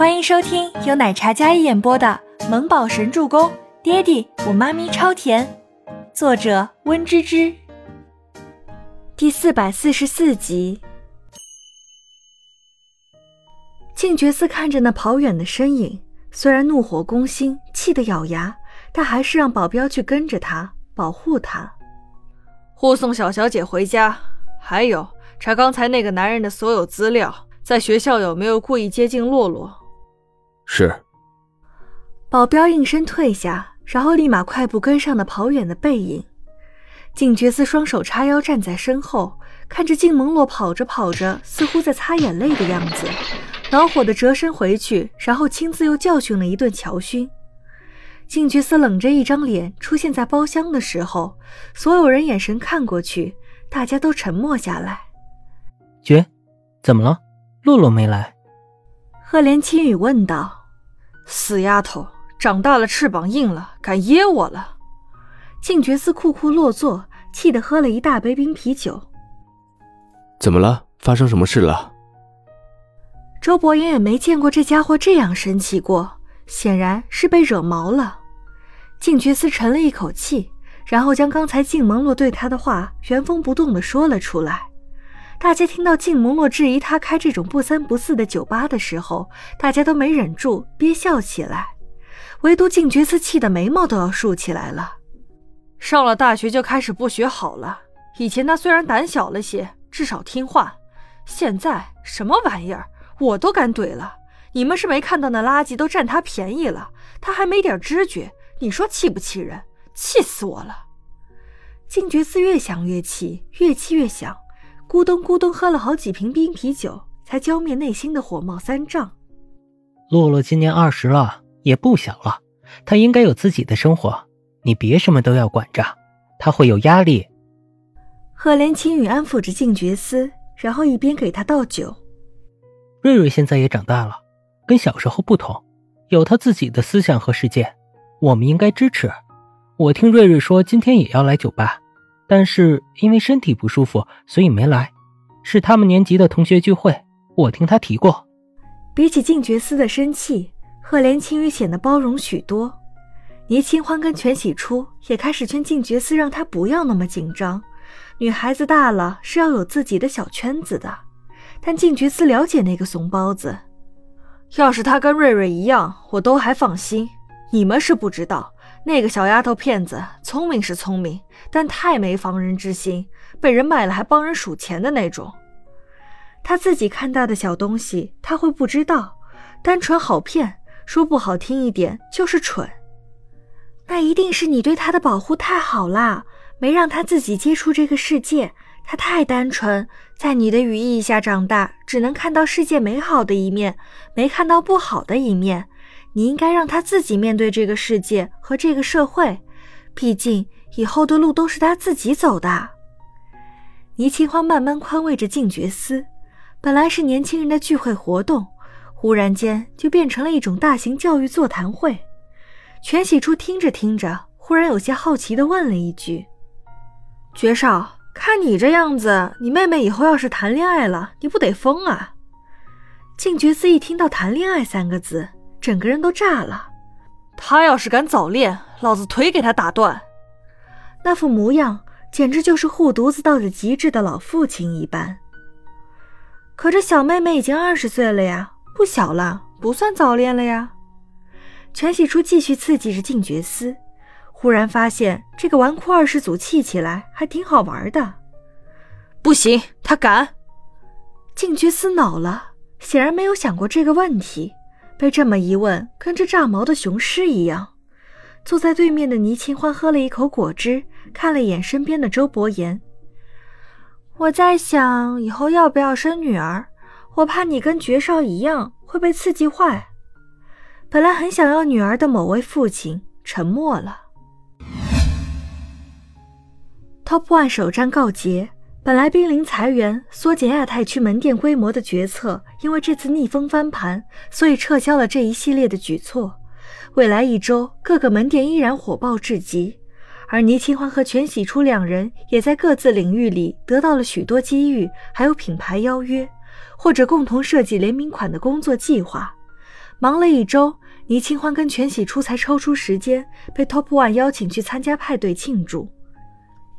欢迎收听由奶茶嘉一演播的《萌宝神助攻》，爹地我妈咪超甜，作者温芝芝。第四百四十四集。静觉寺看着那跑远的身影，虽然怒火攻心，气得咬牙，但还是让保镖去跟着他，保护他，护送小小姐回家。还有，查刚才那个男人的所有资料，在学校有没有故意接近洛洛？是。保镖应声退下，然后立马快步跟上那跑远的背影。静觉寺双手叉腰站在身后，看着静蒙洛跑着跑着，似乎在擦眼泪的样子，恼火的折身回去，然后亲自又教训了一顿乔勋。静觉寺冷着一张脸出现在包厢的时候，所有人眼神看过去，大家都沉默下来。觉，怎么了？洛洛没来。赫连青雨问道。死丫头，长大了翅膀硬了，敢噎我了！静觉寺酷酷落座，气得喝了一大杯冰啤酒。怎么了？发生什么事了？周伯言也没见过这家伙这样生气过，显然是被惹毛了。静觉寺沉了一口气，然后将刚才静萌洛对他的话原封不动的说了出来。大家听到静萌洛质疑他开这种不三不四的酒吧的时候，大家都没忍住憋笑起来，唯独静觉寺气得眉毛都要竖起来了。上了大学就开始不学好了。以前他虽然胆小了些，至少听话，现在什么玩意儿我都敢怼了。你们是没看到那垃圾都占他便宜了，他还没点知觉，你说气不气人？气死我了！静觉寺越想越气，越气越想。咕咚咕咚喝了好几瓶冰啤酒，才浇灭内心的火冒三丈。洛洛今年二十了，也不小了，她应该有自己的生活，你别什么都要管着，她会有压力。赫连青雨安抚着静觉思，然后一边给他倒酒。瑞瑞现在也长大了，跟小时候不同，有他自己的思想和世界，我们应该支持。我听瑞瑞说，今天也要来酒吧。但是因为身体不舒服，所以没来。是他们年级的同学聚会，我听他提过。比起静觉司的生气，赫连青羽显得包容许多。倪清欢跟全喜初也开始劝静觉司，让他不要那么紧张。女孩子大了是要有自己的小圈子的。但静觉司了解那个怂包子，要是他跟瑞瑞一样，我都还放心。你们是不知道。那个小丫头片子聪明是聪明，但太没防人之心，被人卖了还帮人数钱的那种。他自己看大的小东西，他会不知道？单纯好骗，说不好听一点就是蠢。那一定是你对他的保护太好啦，没让他自己接触这个世界。他太单纯，在你的羽翼下长大，只能看到世界美好的一面，没看到不好的一面。你应该让他自己面对这个世界和这个社会，毕竟以后的路都是他自己走的。倪清欢慢慢宽慰着静觉司，本来是年轻人的聚会活动，忽然间就变成了一种大型教育座谈会。全喜初听着听着，忽然有些好奇地问了一句：“爵少，看你这样子，你妹妹以后要是谈恋爱了，你不得疯啊？”静觉司一听到“谈恋爱”三个字，整个人都炸了，他要是敢早恋，老子腿给他打断。那副模样简直就是护犊子到了极致的老父亲一般。可这小妹妹已经二十岁了呀，不小了，不算早恋了呀。全喜初继续刺激着静觉司，忽然发现这个纨绔二世祖气起来还挺好玩的。不行，他敢！静觉司恼了，显然没有想过这个问题。被这么一问，跟这炸毛的雄狮一样。坐在对面的倪清欢喝了一口果汁，看了一眼身边的周伯言。我在想以后要不要生女儿，我怕你跟爵少一样会被刺激坏。本来很想要女儿的某位父亲沉默了。Top One 首战告捷。本来濒临裁员、缩减亚太区门店规模的决策，因为这次逆风翻盘，所以撤销了这一系列的举措。未来一周，各个门店依然火爆至极，而倪清欢和全喜初两人也在各自领域里得到了许多机遇，还有品牌邀约，或者共同设计联名款的工作计划。忙了一周，倪清欢跟全喜初才抽出时间被 Top One 邀请去参加派对庆祝。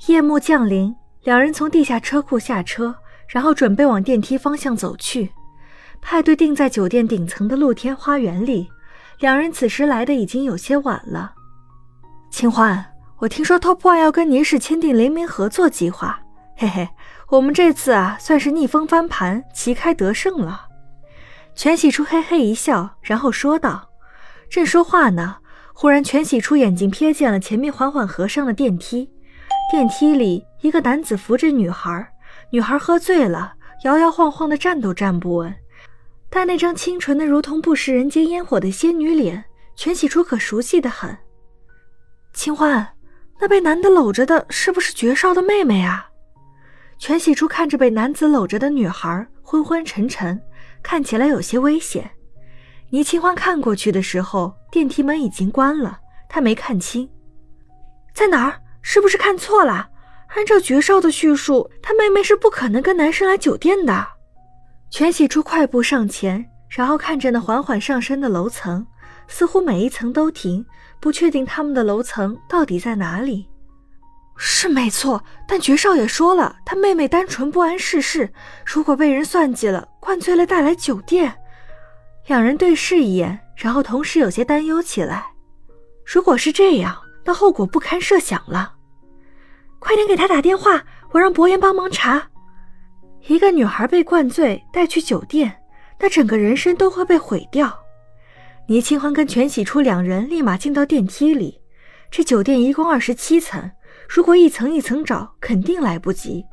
夜幕降临，两人从地下车库下车，然后准备往电梯方向走去。派对定在酒店顶层的露天花园里，两人此时来的已经有些晚了。清欢，我听说 Top One 要跟倪氏签订联名合作计划，嘿嘿，我们这次啊算是逆风翻盘，旗开得胜了。全喜初嘿嘿一笑，然后说道：“正说话呢，忽然全喜初眼睛瞥见了前面缓缓合上的电梯，电梯里一个男子扶着女孩，女孩喝醉了，摇摇晃晃的站都站不稳。”但那张清纯的如同不食人间烟火的仙女脸，全喜初可熟悉的很。清欢，那被男的搂着的是不是绝少的妹妹啊？全喜初看着被男子搂着的女孩，昏昏沉沉，看起来有些危险。倪清欢看过去的时候，电梯门已经关了，她没看清，在哪儿？是不是看错了？按照绝少的叙述，他妹妹是不可能跟男生来酒店的。全喜初快步上前，然后看着那缓缓上升的楼层，似乎每一层都停，不确定他们的楼层到底在哪里。是没错，但绝少也说了，他妹妹单纯不谙世事，如果被人算计了，灌醉了带来酒店。两人对视一眼，然后同时有些担忧起来。如果是这样，那后果不堪设想了。快点给他打电话，我让博言帮忙查。一个女孩被灌醉带去酒店，那整个人生都会被毁掉。倪清欢跟全喜初两人立马进到电梯里。这酒店一共二十七层，如果一层一层找，肯定来不及。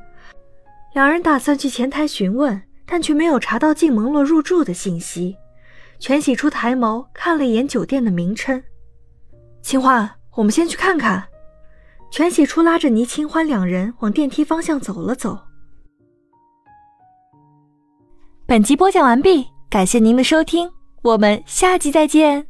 两人打算去前台询问，但却没有查到进门洛入住的信息。全喜初抬眸看了一眼酒店的名称，清欢，我们先去看看。全喜初拉着倪清欢两人往电梯方向走了走。本集播讲完毕，感谢您的收听，我们下集再见。